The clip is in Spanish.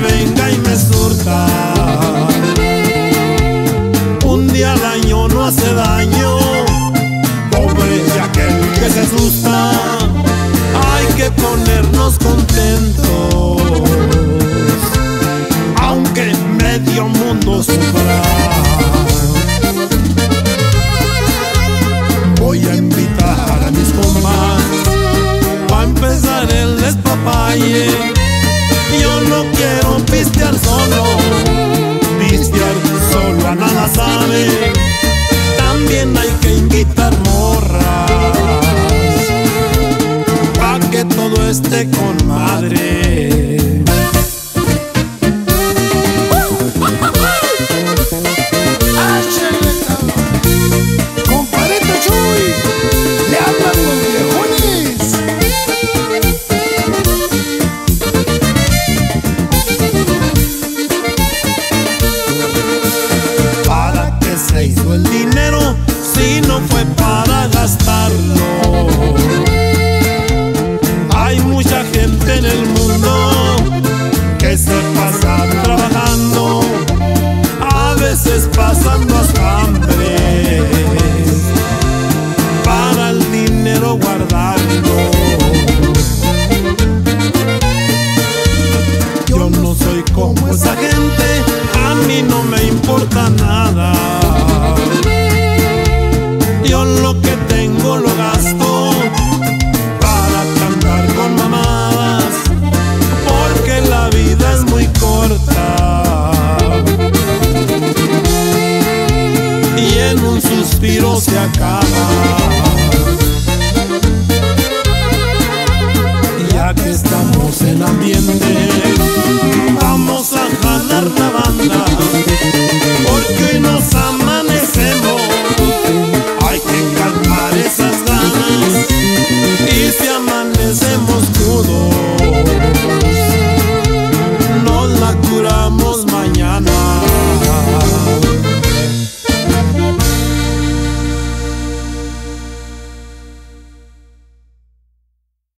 venga y me surta. Un día al año no hace daño, pobre de aquel que se asusta. Hay que ponernos contentos, aunque medio mundo sufra. Voy a invitar a mis compas También hay que invitar morras, pa' que todo esté con madre. fue para gastarlo. Hay mucha gente en el mundo que se pasa trabajando, a veces pasando hasta hambre, para el dinero guardarlo. Yo no soy como esa gente, a mí no me importa nada. suspiro se acaba.